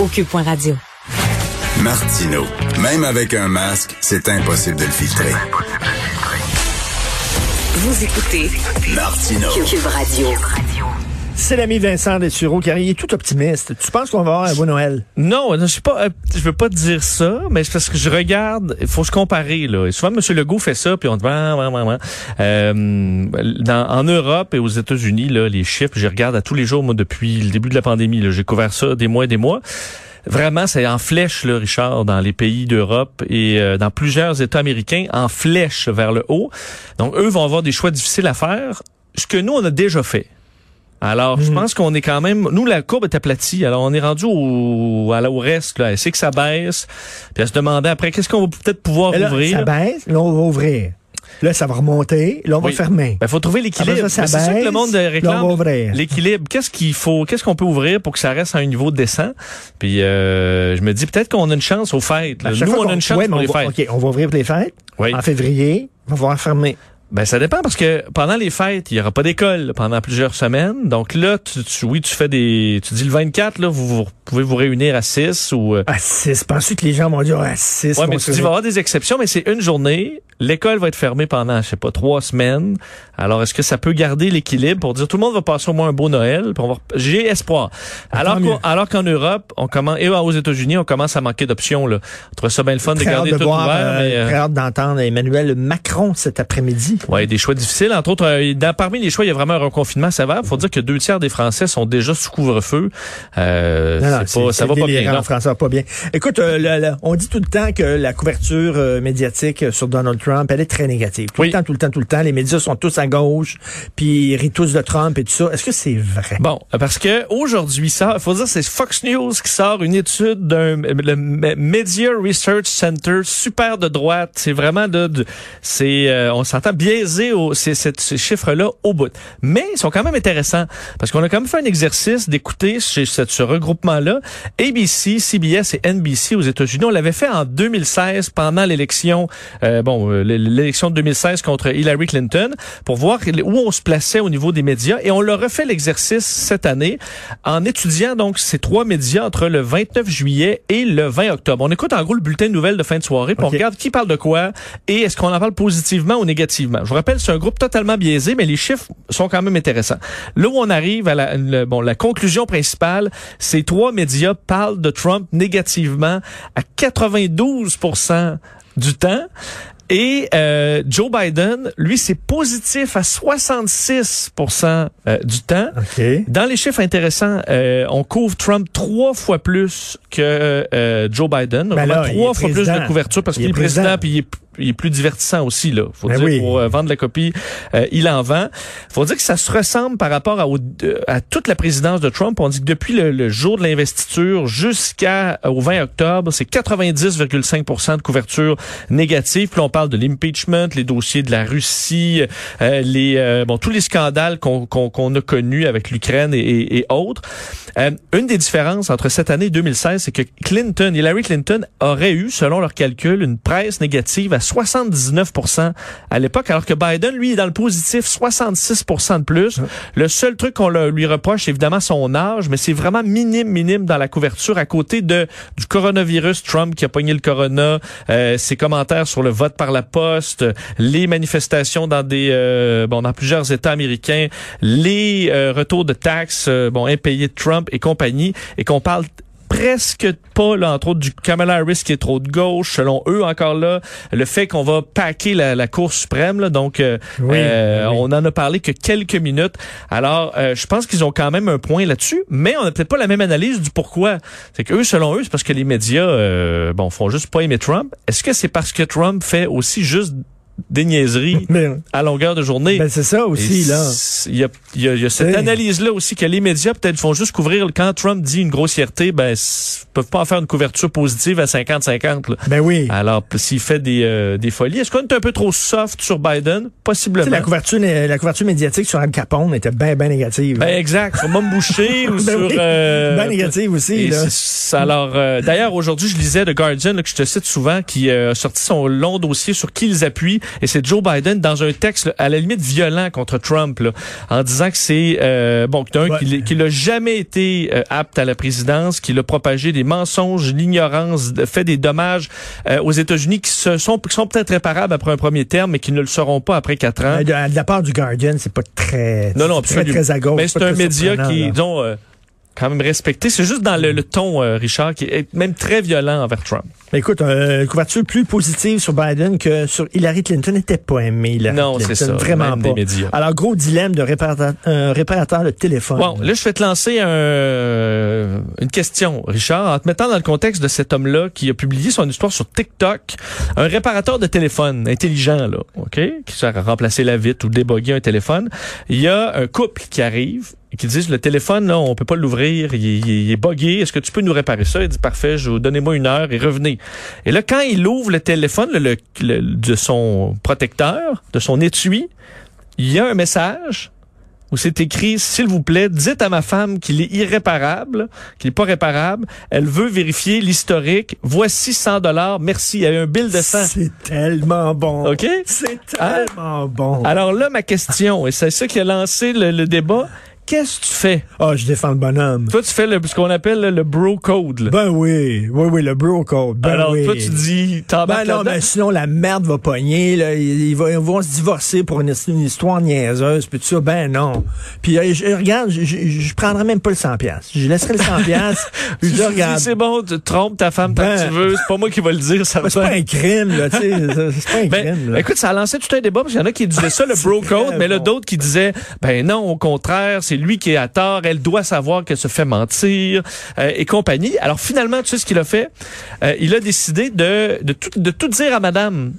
Au Cube.radio. Martino. Même avec un masque, c'est impossible de le filtrer. Vous écoutez Martino. Cube Radio. C'est l'ami Vincent Dessureau qui est tout optimiste. Tu penses qu'on va avoir un beau Noël? Non, je suis pas, euh, je veux pas dire ça, mais c'est parce que je regarde, il faut se comparer là. Et souvent, M. Legault fait ça, puis on dit. Euh, dans, en Europe et aux États-Unis, là, les chiffres, je regarde à tous les jours, moi, depuis le début de la pandémie. là. J'ai couvert ça des mois et des mois. Vraiment, c'est en flèche, là, Richard, dans les pays d'Europe et euh, dans plusieurs États américains, en flèche vers le haut. Donc, eux vont avoir des choix difficiles à faire, ce que nous, on a déjà fait. Alors, je pense qu'on est quand même... Nous, la courbe est aplatie. Alors, on est rendu au, à la- au reste. Là. Elle sait que ça baisse. Puis elle se demandait après, qu'est-ce qu'on va peut-être pouvoir là, ouvrir? ça baisse. Là, on va ouvrir. Là, ça va remonter. Là, on Oui. va fermer. Ben, faut trouver l'équilibre. Ça, ça C'est sûr que le monde là, on réclame va ouvrir. l'équilibre. Qu'est-ce qu'il faut, qu'est-ce qu'on peut ouvrir pour que ça reste à un niveau décent? Puis euh, je me dis peut-être qu'on a une chance aux fêtes. là. Nous, on a une chance ouais, pour les va- fêtes. OK, on va ouvrir pour les fêtes. Oui. En février, on va voir fermer. Ben ça dépend parce que pendant les fêtes, il y aura pas d'école pendant plusieurs semaines. Donc là, tu, tu- oui, tu fais des, tu dis le 24 là, vous, vous pouvez vous réunir à 6 ou. euh, À 6. Penses-tu que les gens vont dire à 6? Ouais, mais tu dis, il va y avoir des exceptions, mais c'est une journée. L'école va être fermée pendant, je sais pas, trois semaines. Alors, est-ce que ça peut garder l'équilibre pour dire tout le monde va passer au moins un beau Noël? Puis on va rep- J'ai espoir. Alors Tant qu'au- mieux. alors qu'en Europe, on commence, et aux États-Unis, on commence à manquer d'options, là. On trouve ça bien le fun de garder de tout voir, ouvert, euh, mais, euh, très hâte d'entendre Emmanuel Macron cet après-midi. Ouais, des choix difficiles. Entre autres, euh, dans- parmi les choix, il y a vraiment un reconfinement sévère. Faut dire que deux tiers des Français sont déjà sous couvre-feu. Euh, Non, non, c'est pas, ça va pas bien. non? François, pas bien. Écoute, euh, le- le- on dit tout le temps que la couverture euh, médiatique sur Donald Trump, elle est très négative. Tout Oui. le temps, tout le temps, tout le temps. Les médias sont tous à gauche, puis ils rient tous de Trump et tout ça. Est-ce que c'est vrai? Bon, parce que aujourd'hui, ça, il faut dire, c'est Fox News qui sort une étude d'un le Media Research Center super de droite. C'est vraiment de, de- c'est, euh, on s'entend biaisé au, ces chiffres-là au bout. Mais ils sont quand même intéressants parce qu'on a quand même fait un exercice d'écouter ce, ce regroupement-là ABC, CBS et NBC aux États-Unis. On l'avait fait en 2016 pendant l'élection, euh, bon, euh, l'élection de 2016 contre Hillary Clinton pour voir où on se plaçait au niveau des médias et on leur refait l'exercice cette année en étudiant donc ces trois médias entre le 29 juillet et le 20 octobre. On écoute en gros le bulletin de nouvelles de fin de soirée puis Ok. on regarde qui parle de quoi et est-ce qu'on en parle positivement ou négativement. Je vous rappelle, c'est un groupe totalement biaisé mais les chiffres sont quand même intéressants. Là où on arrive à la, le- bon, la conclusion principale, ces trois médias parlent de Trump négativement à 92 du temps. Et euh, Joe Biden, lui, c'est positif à 66% euh, du temps. OK. Dans les chiffres intéressants, euh, on couvre Trump trois fois plus que euh, Joe Biden. Ben On là, trois fois plus de couverture parce Il qu'il est président. puis il est, il est plus divertissant aussi là. Faut Ben dire oui. pour euh, vendre la copie, euh, il en vend. Faut dire que ça se ressemble par rapport à, toute la présidence de Trump. On dit que depuis le, le jour de l'investiture jusqu'à euh, au 20 octobre, c'est 90,5% de couverture négative. Puis on parle de l'impeachment, les dossiers de la Russie, euh, les bon tous les scandales qu'on qu'on qu'on a connus avec l'Ukraine et, et- et autres. Une des différences entre cette année et 2016, c'est que Clinton, Hillary Clinton aurait eu, selon leurs calculs, une presse négative à 79% à l'époque, alors que Biden, lui, est dans le positif, 66% de plus. Le seul truc qu'on lui reproche, c'est évidemment son âge, mais c'est vraiment minime, minime dans la couverture à côté de du coronavirus, Trump qui a pogné le corona, euh, ses commentaires sur le vote par la poste, les manifestations dans des euh, bon dans plusieurs États américains, les euh, retours de taxes euh, bon impayés de Trump et compagnie, et qu'on parle presque pas, là, entre autres, du Kamala Harris qui est trop de gauche, selon eux encore là, le fait qu'on va paquer la, la Cour suprême, là, donc euh, Oui, euh, oui. on en a parlé que quelques minutes. Alors, euh, je pense qu'ils ont quand même un point là-dessus, mais on n'a peut-être pas la même analyse du pourquoi. C'est que eux, selon eux, c'est parce que les médias, euh, bon, font juste pas aimer Trump. Est-ce que c'est parce que Trump fait aussi juste des niaiseries Mais, à longueur de journée. ben, c'est ça aussi, là. Il y a, y a- y a cette analyse-là aussi que les médias peut-être font juste couvrir quand Trump dit une grossièreté, ben peuvent pas en faire une couverture positive à 50-50. là. Ben oui. Alors s'il fait des, euh, des folies, est-ce qu'on est un peu trop soft sur Biden? Possiblement. la couverture, la couverture médiatique sur Al Capone était bien, bien négative. Ben exact. Sur Mom Boucher ou Ben sur oui. euh, bien négative aussi, là. alors, euh, d'ailleurs, aujourd'hui, je lisais The Guardian, là, que je te cite souvent, qui euh, a sorti son long dossier sur qui ils appuient. Et c'est Joe Biden dans un texte là, à la limite violent contre Trump, là, en disant que c'est euh, bon, que d'un, Ouais. qu'il qu'il a jamais été euh, apte à la présidence, qu'il a propagé des mensonges, l'ignorance, fait des dommages euh, aux États-Unis qui se sont qui sont peut-être réparables après un premier terme, mais qui ne le seront pas après quatre ans. De, de la part du Guardian, c'est pas très, Non, non, très, absolument. très à gauche. Mais c'est un très média qui, là. disons, euh, quand même respecté. C'est juste dans le, le ton, euh, Richard, qui est même très violent envers Trump. Mais écoute, euh, une couverture plus positive sur Biden que sur Hillary Clinton n'était pas aimée. Hillary Non, c'est ça, Vraiment pas. Alors, gros dilemme de réparateur, un réparateur de téléphone. Bon, là, je vais te lancer un, une question, Richard, en te mettant dans le contexte de cet homme-là qui a publié son histoire sur TikTok, un réparateur de téléphone intelligent, là, OK, qui sert à remplacer la vitre ou déboguer un téléphone. Il y a un couple qui arrive qui dit, le téléphone, là, on peut pas l'ouvrir, il, est- il est- il est buggé, est-ce que tu peux nous réparer ça? Il dit, parfait, je vous donnez-moi une heure et revenez. Et là, quand il ouvre le téléphone le- le- le- de son protecteur, de son étui, il y a un message où c'est écrit, s'il vous plaît, dites à ma femme qu'il est irréparable, qu'il est pas réparable. Elle veut vérifier l'historique. Voici 100 dollars. Merci. Il y a eu un bill de 100. C'est tellement bon. OK? C'est Hein? tellement bon. Alors là, ma question, et c'est ça qui a lancé le, le débat, qu'est-ce que tu fais? Ah, je défends le bonhomme. Toi, tu fais le, ce qu'on appelle le, le bro code. là. Ben oui, oui, oui, le bro code. Ben Alors, oui. toi, tu dis, t'embarques Ben non, mais sinon la merde va pogner. Là. Ils, ils vont, ils vont se divorcer pour une, une histoire niaiseuse. Puis tout ça, ben non. Puis euh, je, regarde, je, je, je prendrais même pas le 100 pièces. Je laisserais le 100 pièces. Tu je dis, regarde. c'est bon, tu trompes ta femme tant Ben- que tu veux. C'est pas moi qui va le dire, ça va Ben, c'est pas un crime, là, tu sais. C'est pas un Ben, crime, là. écoute, ça a lancé tout un débat parce qu'il y en a qui disaient ça, le bro code, mais là, d'autres qui disaient, ben non, au contraire, c'est lui qui est à tort, elle doit savoir qu'elle se fait mentir euh, et compagnie. Alors finalement, tu sais ce qu'il a fait? Euh, il a décidé de, de, tout, de tout dire à madame.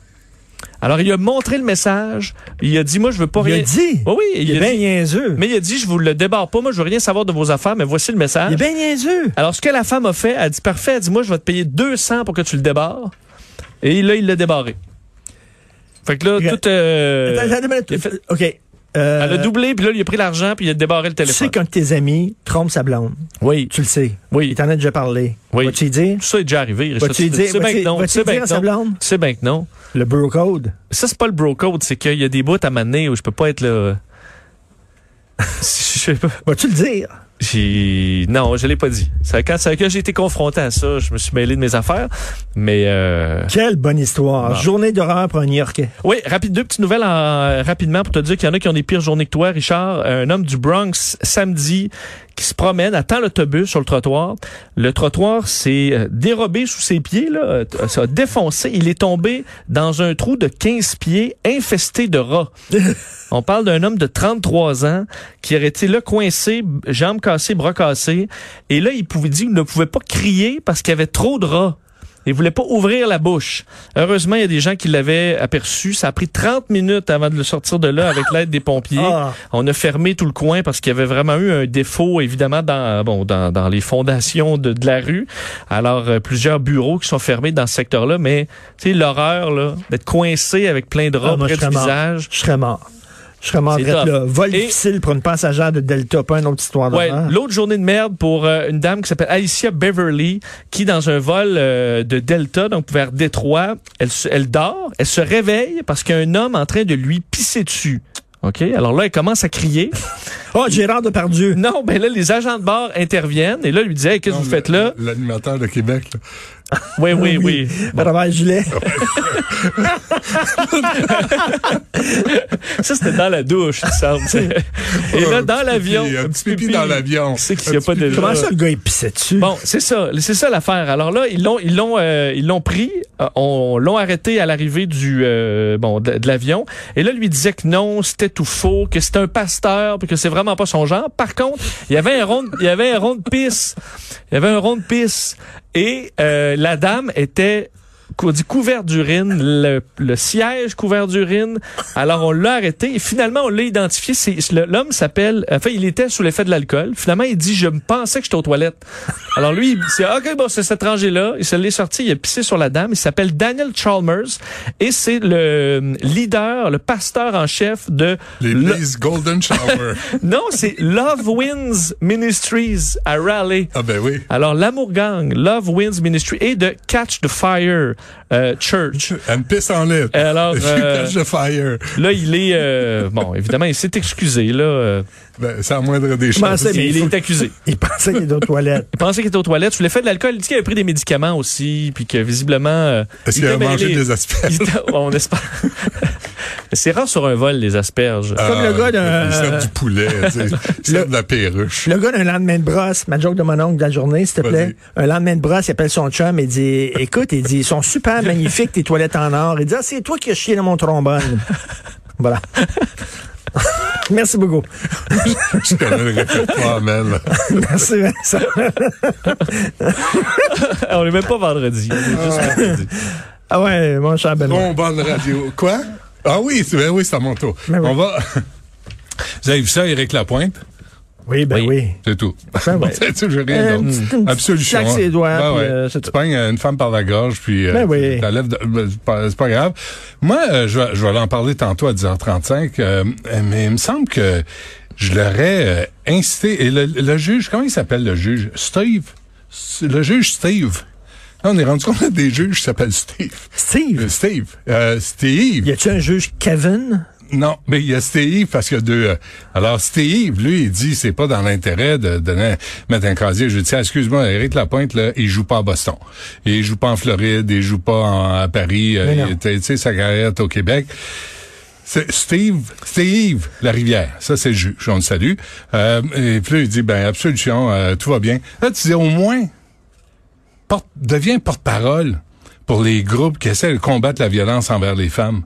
Alors, il a montré le message. Il a dit, moi, je veux pas il rien... a dit? Oui, oui, il, il est a bien dit- niaiseux. Mais il a dit, je vous le débarre pas, moi, je veux rien savoir de vos affaires, mais voici le message. Il est bien niaiseux. Alors, ce que la femme a fait, elle a dit, parfait, elle dit, moi, je vais te payer 200 pour que tu le débarres. Et là, il l'a débarré. Fait que là, Regarde. tout... euh, Attends, attends, attends, il a fait- OK. Euh, elle a doublé, puis là, il a pris l'argent, puis il a débarré le tu sais téléphone. qu'un de tes amis trompe sa blonde? Oui, Tu le sais. oui. Il t'en a déjà parlé. Oui. Vas-tu dire? Tout ça est déjà arrivé. Vas-tu dire, sais bien que non. Sais bien que non. sais bien que non. Le bro code? Ça, c'est pas le bro code, c'est qu'il y a des bouts à m'amener où je peux pas être là. Je sais pas. Vas-tu le dire? J'ai non, je l'ai pas dit. C'est quand, quand j'ai été confronté à ça, je me suis mêlé de mes affaires. Mais euh, Quelle bonne histoire. Bon. Journée d'horreur pour un New-Yorkais. oui, rapide deux petites nouvelles en- rapidement pour te dire qu'il y en a qui ont des pires journées que toi, Richard. Un homme du Bronx samedi qui se promène, attend l'autobus sur le trottoir. Le trottoir s'est euh, dérobé sous ses pieds, là, euh, ça a défoncé. Il est tombé dans un trou de 15 pieds infesté de rats. On parle d'un homme de 33 ans qui aurait été là coincé, jambes cassées, bras cassés. Et là, il pouvait dire qu'il ne pouvait pas crier parce qu'il y avait trop de rats. Il voulait pas ouvrir la bouche. Heureusement, il y a des gens qui l'avaient aperçu. Ça a pris 30 minutes avant de le sortir de là avec l'aide des pompiers. Ah. On a fermé tout le coin parce qu'il y avait vraiment eu un défaut, évidemment, dans, bon, dans, dans les fondations de, de la rue. Alors, euh, plusieurs bureaux qui sont fermés dans ce secteur-là. Mais, tu sais, l'horreur, là, d'être coincé avec plein de rats Ah, moi, près du mort. visage. Je serais mort. Je tough. là. Vol Et- difficile pour une passagère de Delta, pas une autre histoire Ouais, l'autre journée de merde pour euh, une dame qui s'appelle Alicia Beverly, qui dans un vol euh, de Delta, donc vers Détroit, elle, dort, elle se réveille parce qu'il y a un homme en train de lui pisser dessus. OK? Alors là, elle commence à crier. Oh, Gérard Depardieu. Non, ben là, les agents de bord interviennent et là, lui disaient, Hey, qu'est-ce que vous faites là? L'animateur de Québec, là. Oui, oui, oui. Robert Gilet. Ça, c'était dans la douche, il me semble. et là, Un dans petit l'avion. Un petit pipi dans l'avion. C'est qu'il y Un a pas de... Comment ça, le gars, il pissait dessus? Bon, c'est ça, c'est ça l'affaire. Alors là, ils l'ont, ils l'ont, euh, ils l'ont pris, euh, on l'ont arrêté à l'arrivée du, euh, bon, de, de l'avion. Et là, lui disait que non, c'était tout faux, que c'était un pasteur, puis que c'est vraiment pas son genre. Par contre, il y avait un rond, de- il y avait un rond de pisse, il y avait un rond de pisse, et euh, la dame était on dit couvert d'urine, le, le siège couvert d'urine. Alors on l'a arrêté et finalement on l'a identifié. L'homme s'appelle, enfin il était sous l'effet de l'alcool. Finalement il dit je me pensais que j'étais aux toilettes. Alors lui il c'est ok bon c'est cet étranger là. Il se l'est sorti, il a pissé sur la dame. Il s'appelle Daniel Chalmers et c'est le leader, le pasteur en chef de L'église Golden Shower. non c'est Love Wins Ministries à Raleigh. ah ben oui. Alors, l'Amour Gang, Love Wins Ministry et de Catch the Fire euh, Church. Me pisse en lettres. Alors, euh, là, il est... euh, bon, évidemment, il s'est excusé, là. Ben, c'est à moindre des choses. il il est accusé. Il pensait qu'il était aux toilettes. Il pensait qu'il était aux toilettes. Sous l'effet de l'alcool, il dit qu'il avait pris des médicaments aussi, puis que visiblement... euh, Est-ce il qu'il a mangé des asperges? On espère. c'est rare sur un vol, les asperges. Comme le gars d'un- Il sert du poulet, tu sais. Il sert de la perruche. Le gars d'un lendemain de brosse, ma joke de mon oncle de la journée, s'il te plaît. Un lendemain de brosse, il appelle son chum et dit, écoute, il dit, ils sont super magnifiques, tes toilettes en or. Il dit, ah, c'est toi qui as chié dans mon trombone. voilà. Merci beaucoup. Je connais le répertoire, man. Merci, Vincent. on est même pas vendredi. On est juste mercredi. Ah ouais, mon cher Benoît. Bon, bonne radio. Quoi? Ah oui, c'est ben oui, c'est à mon tour. Ben oui. On va. Vous avez vu ça, Éric Lapointe? Oui, ben oui. C'est tout. Ouais. c'est tout, j'ai rien Euh, d'autre. claque ses doigts, Ben ouais. euh, tu pognes une femme par la gorge, puis euh, Ben oui. tu la lèves de- ben, c'est pas, grave. Moi, euh, je, vais, je vais en parler tantôt à 10h35, euh, mais il me semble que je l'aurais euh, incité. Et le, le juge, comment il s'appelle le juge? Steve? Le juge Steve. Là, on est rendu compte des juges qui s'appellent Steve. Steve, Euh, Steve. Euh, Steve. y a-tu un juge Kevin? Non, mais il y a Steve parce qu'il y a deux. euh, alors Steve, lui, il dit c'est pas dans l'intérêt de donner mettre un casier. Je dis excuse-moi, Éric Lapointe là, il joue pas à Boston, il joue pas en Floride, il joue pas en- à Paris. euh, Tu sais sa carrière au Québec. Steve, Steve La Rivière, ça c'est le juge, on le salue. Euh, et puis là, il dit ben absolution, euh, tout va bien. Là tu dis au moins porte, deviens porte-parole pour les groupes qui essaient de combattre la violence envers les femmes.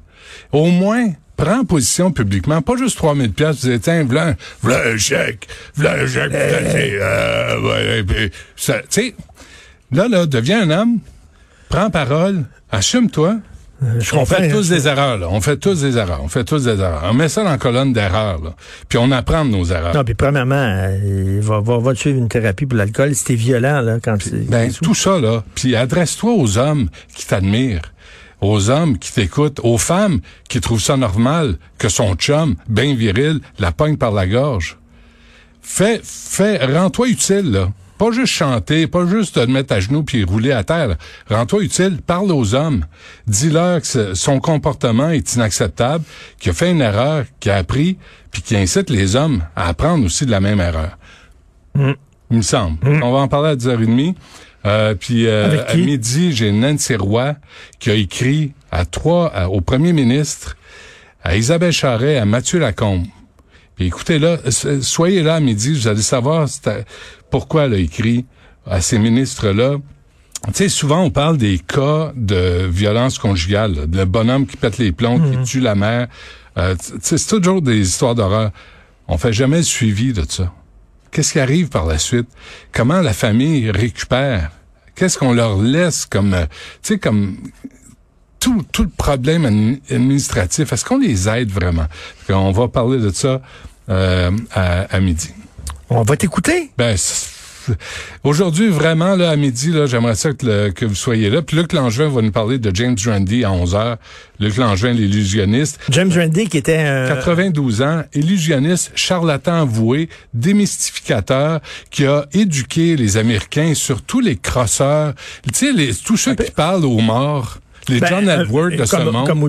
Au moins, prends position publiquement, pas juste 3000 pièces, tu dis, tiens, v'là, v'là un chèque, v'là un chèque, euh, ouais, puis ça, tu sais, là, là, deviens un homme, prends parole, assume-toi. Je On fait tous des erreurs, là. On fait tous des erreurs. On fait tous des erreurs. On met ça dans la colonne d'erreurs, là. Puis on apprend de nos erreurs. Non, puis premièrement, euh, va, va, va te suivre une thérapie pour l'alcool. C'était violent, là, quand c'est... Ben, tout ça, là. Puis adresse-toi aux hommes qui t'admirent, aux hommes qui t'écoutent, aux femmes qui trouvent ça normal que son chum, ben viril, la pogne par la gorge. Fais, fais, rends-toi utile, là. Pas juste chanter, pas juste te mettre à genoux puis rouler à terre. Rends-toi utile, parle aux hommes. Dis-leur que son comportement est inacceptable, qu'il a fait une erreur, qu'il a appris, puis qu'il incite les hommes à apprendre aussi de la même erreur. Il me semble. On va en parler à 10h30. Euh, puis euh, à midi, j'ai Nancy Roy qui a écrit à trois, à- au premier ministre, à Isabelle Charret, à Mathieu Lacombe. Puis écoutez là, soyez là à midi, vous allez savoir pourquoi elle a écrit à ces ministres-là. Tu sais, souvent on parle des cas de violence conjugale, là, le bonhomme qui pète les plombs, qui tue la mère. Euh, tu sais, c'est toujours des histoires d'horreur. On fait jamais le suivi de ça. Qu'est-ce qui arrive par la suite? Comment la famille récupère? Qu'est-ce qu'on leur laisse comme, euh, tu sais, comme tout, tout le problème admi- administratif? Est-ce qu'on les aide vraiment? On va parler de ça euh, à, à midi. On va t'écouter? Ben, aujourd'hui, vraiment, là, à midi, là, j'aimerais ça que, le- que vous soyez là. Puis Luc Langevin va nous parler de James Randi à 11 heures. Luc Langevin, l'illusionniste. James Randi, qui était un... 92 ans, illusionniste, charlatan avoué, démystificateur, qui a éduqué les Américains sur tous les crosseurs, tu sais, les, tous ceux qui parlent aux morts, les Ben, John euh, Edward de comme, ce monde, Comme.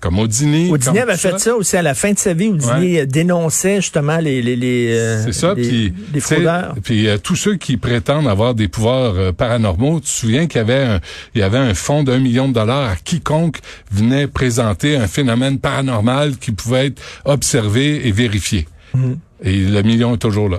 Comme. Houdini comme avait fait ça. aussi à la fin de sa vie. Houdini Ouais. dénonçait justement les les les, euh, C'est ça, les, puis les fraudeurs. Puis euh, tous ceux qui prétendent avoir des pouvoirs euh, paranormaux, tu te souviens qu'il y avait un, il y avait un fonds d'un million de dollars à quiconque venait présenter un phénomène paranormal qui pouvait être observé et vérifié. Mhm. Et le million est toujours là.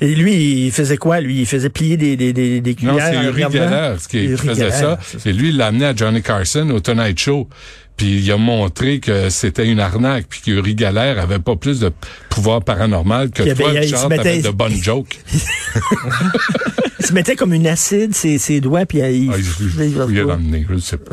Et lui, il faisait quoi? Lui, il faisait plier des, des, des, des Non, cuillères. c'est en Uri? Geller qui, qui faisait ça. c'est ça. Et lui, il l'a amené à Johnny Carson au Tonight Show. Puis il a montré que c'était une arnaque, puis que Uri Geller avait pas plus de pouvoir paranormal que Il avait- toi, il Richard, mettait- t'avais de bonnes jokes. Il se mettait comme une acide, ses, ses doigts, puis il... Ah, il, il, il, il je sais pas.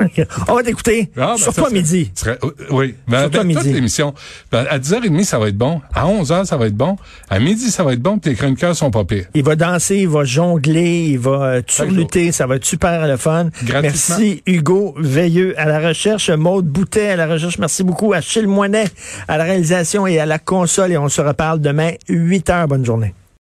On va t'écouter. Ah, ben, serait- midi. serait- oui. Ben, ben, toute midi. l'émission. Ben, à 10h30, ça va être bon. À 11h, ça va être bon. À midi, ça va être bon. Puis tes chroniqueurs sont pas pires. Il va danser, il va jongler, il va euh, turluter, ça va être super le fun. Merci Hugo Veilleux à la recherche, Maude Boutet à la recherche. Merci beaucoup Achille Moinet à la réalisation et à la console et on se reparle demain 8 heures. Bonne journée.